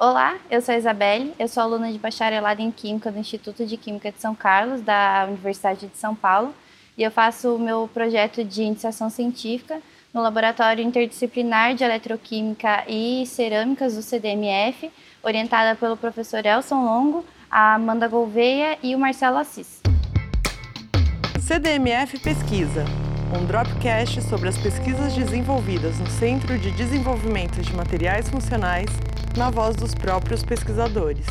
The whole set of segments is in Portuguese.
Olá, eu sou a Isabelle, eu sou aluna de bacharelado em Química do Instituto de Química de São Carlos, da Universidade de São Paulo, e eu faço o meu projeto de iniciação científica no Laboratório Interdisciplinar de Eletroquímica e Cerâmicas do CDMF, orientada pelo professor Elson Longo, a Amanda Gouveia e o Marcelo Assis. CDMF Pesquisa, um dropcast sobre as pesquisas desenvolvidas no Centro de Desenvolvimento de Materiais Funcionais na voz dos próprios pesquisadores.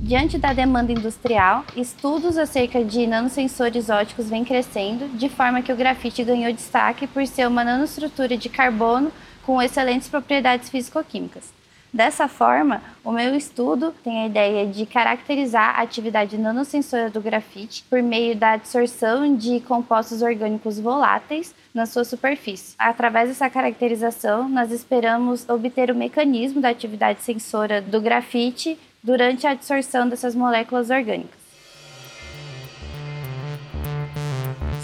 Diante da demanda industrial, estudos acerca de nanosensores óticos vêm crescendo, de forma que o grafite ganhou destaque por ser uma nanoestrutura de carbono com excelentes propriedades físico-químicas. Dessa forma, o meu estudo tem a ideia de caracterizar a atividade nanossensora do grafite por meio da absorção de compostos orgânicos voláteis na sua superfície. Através dessa caracterização, nós esperamos obter o mecanismo da atividade sensora do grafite durante a absorção dessas moléculas orgânicas.